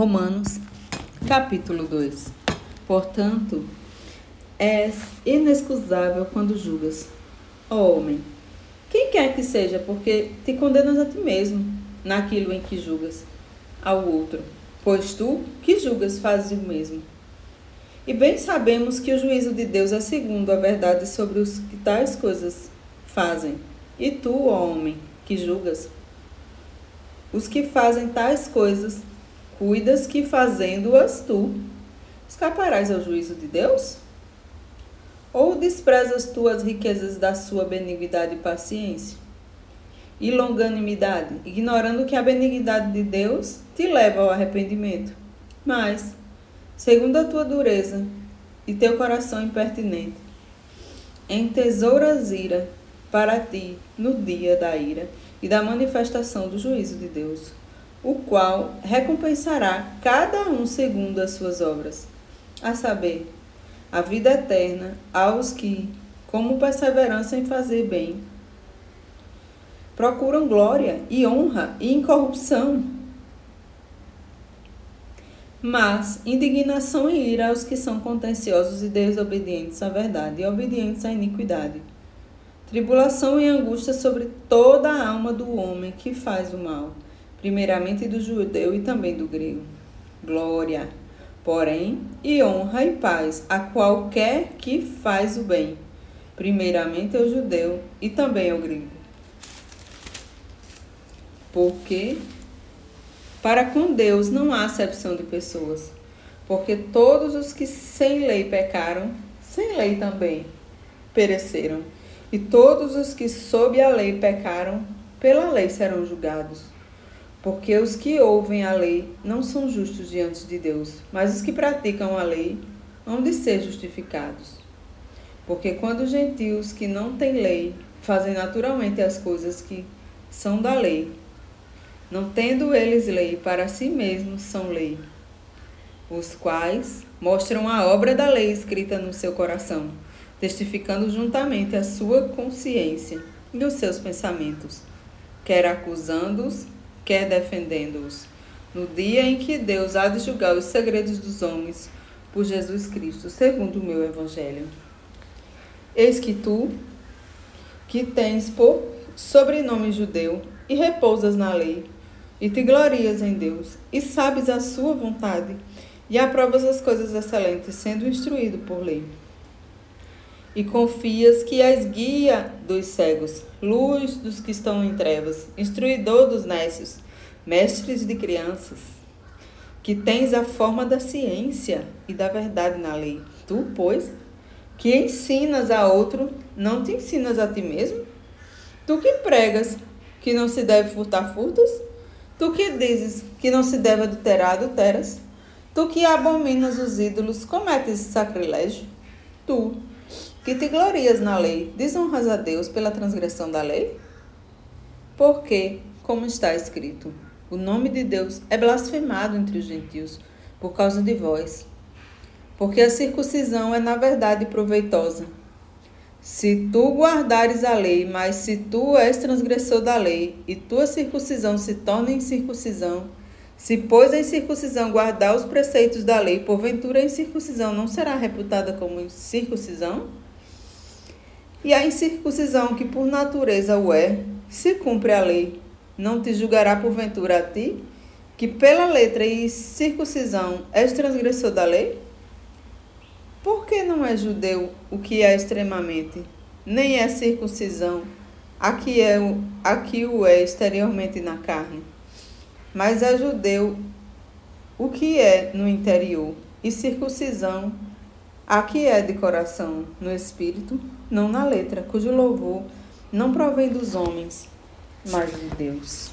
Romanos, capítulo 2. Portanto, és inexcusável quando julgas. Ó oh, homem, quem quer que seja, porque te condenas a ti mesmo naquilo em que julgas ao outro, pois tu que julgas fazes o mesmo. E bem sabemos que o juízo de Deus é segundo a verdade sobre os que tais coisas fazem. E tu, ó homem, que julgas, os que fazem tais coisas cuidas que fazendo-as tu, escaparás ao juízo de Deus? Ou desprezas tu as riquezas da sua benignidade e paciência? E longanimidade, ignorando que a benignidade de Deus te leva ao arrependimento. Mas, segundo a tua dureza e teu coração impertinente, entesouras ira para ti no dia da ira e da manifestação do juízo de Deus o qual recompensará cada um segundo as suas obras, a saber, a vida eterna aos que, como perseverança em fazer bem, procuram glória e honra e incorrupção. Mas indignação e ira aos que são contenciosos e desobedientes à verdade e obedientes à iniquidade. Tribulação e angústia sobre toda a alma do homem que faz o mal primeiramente do judeu e também do grego. Glória, porém, e honra e paz a qualquer que faz o bem, primeiramente ao judeu e também ao grego. Porque para com Deus não há acepção de pessoas, porque todos os que sem lei pecaram, sem lei também pereceram, e todos os que sob a lei pecaram, pela lei serão julgados. Porque os que ouvem a lei não são justos diante de Deus, mas os que praticam a lei hão de ser justificados. Porque quando os gentios que não têm lei fazem naturalmente as coisas que são da lei, não tendo eles lei para si mesmos, são lei, os quais mostram a obra da lei escrita no seu coração, testificando juntamente a sua consciência e os seus pensamentos, quer acusando-os, quer defendendo-os, no dia em que Deus há de julgar os segredos dos homens por Jesus Cristo, segundo o meu evangelho. Eis que tu, que tens por sobrenome judeu, e repousas na lei, e te glorias em Deus, e sabes a sua vontade, e aprovas as coisas excelentes, sendo instruído por lei. E confias que és guia dos cegos, luz dos que estão em trevas, instruidor dos nécios, mestres de crianças, que tens a forma da ciência e da verdade na lei. Tu, pois, que ensinas a outro, não te ensinas a ti mesmo? Tu que pregas que não se deve furtar furtas? Tu que dizes que não se deve adulterar, adulteras? Tu que abominas os ídolos, cometes sacrilégio? Tu, que te glorias na lei, desonras a Deus pela transgressão da lei? Porque, como está escrito, o nome de Deus é blasfemado entre os gentios por causa de vós. Porque a circuncisão é na verdade proveitosa. Se tu guardares a lei, mas se tu és transgressor da lei, e tua circuncisão se torna incircuncisão, se, pois, a incircuncisão guardar os preceitos da lei, porventura a incircuncisão não será reputada como circuncisão? E a incircuncisão, que por natureza o é, se cumpre a lei, não te julgará porventura a ti, que pela letra e circuncisão és transgressor da lei? Por que não é judeu o que é extremamente, nem é circuncisão, aqui, é o, aqui o é exteriormente na carne? Mas é judeu o que é no interior, e circuncisão, aqui é de coração, no espírito, não na letra, cujo louvor não provém dos homens, mas de Deus.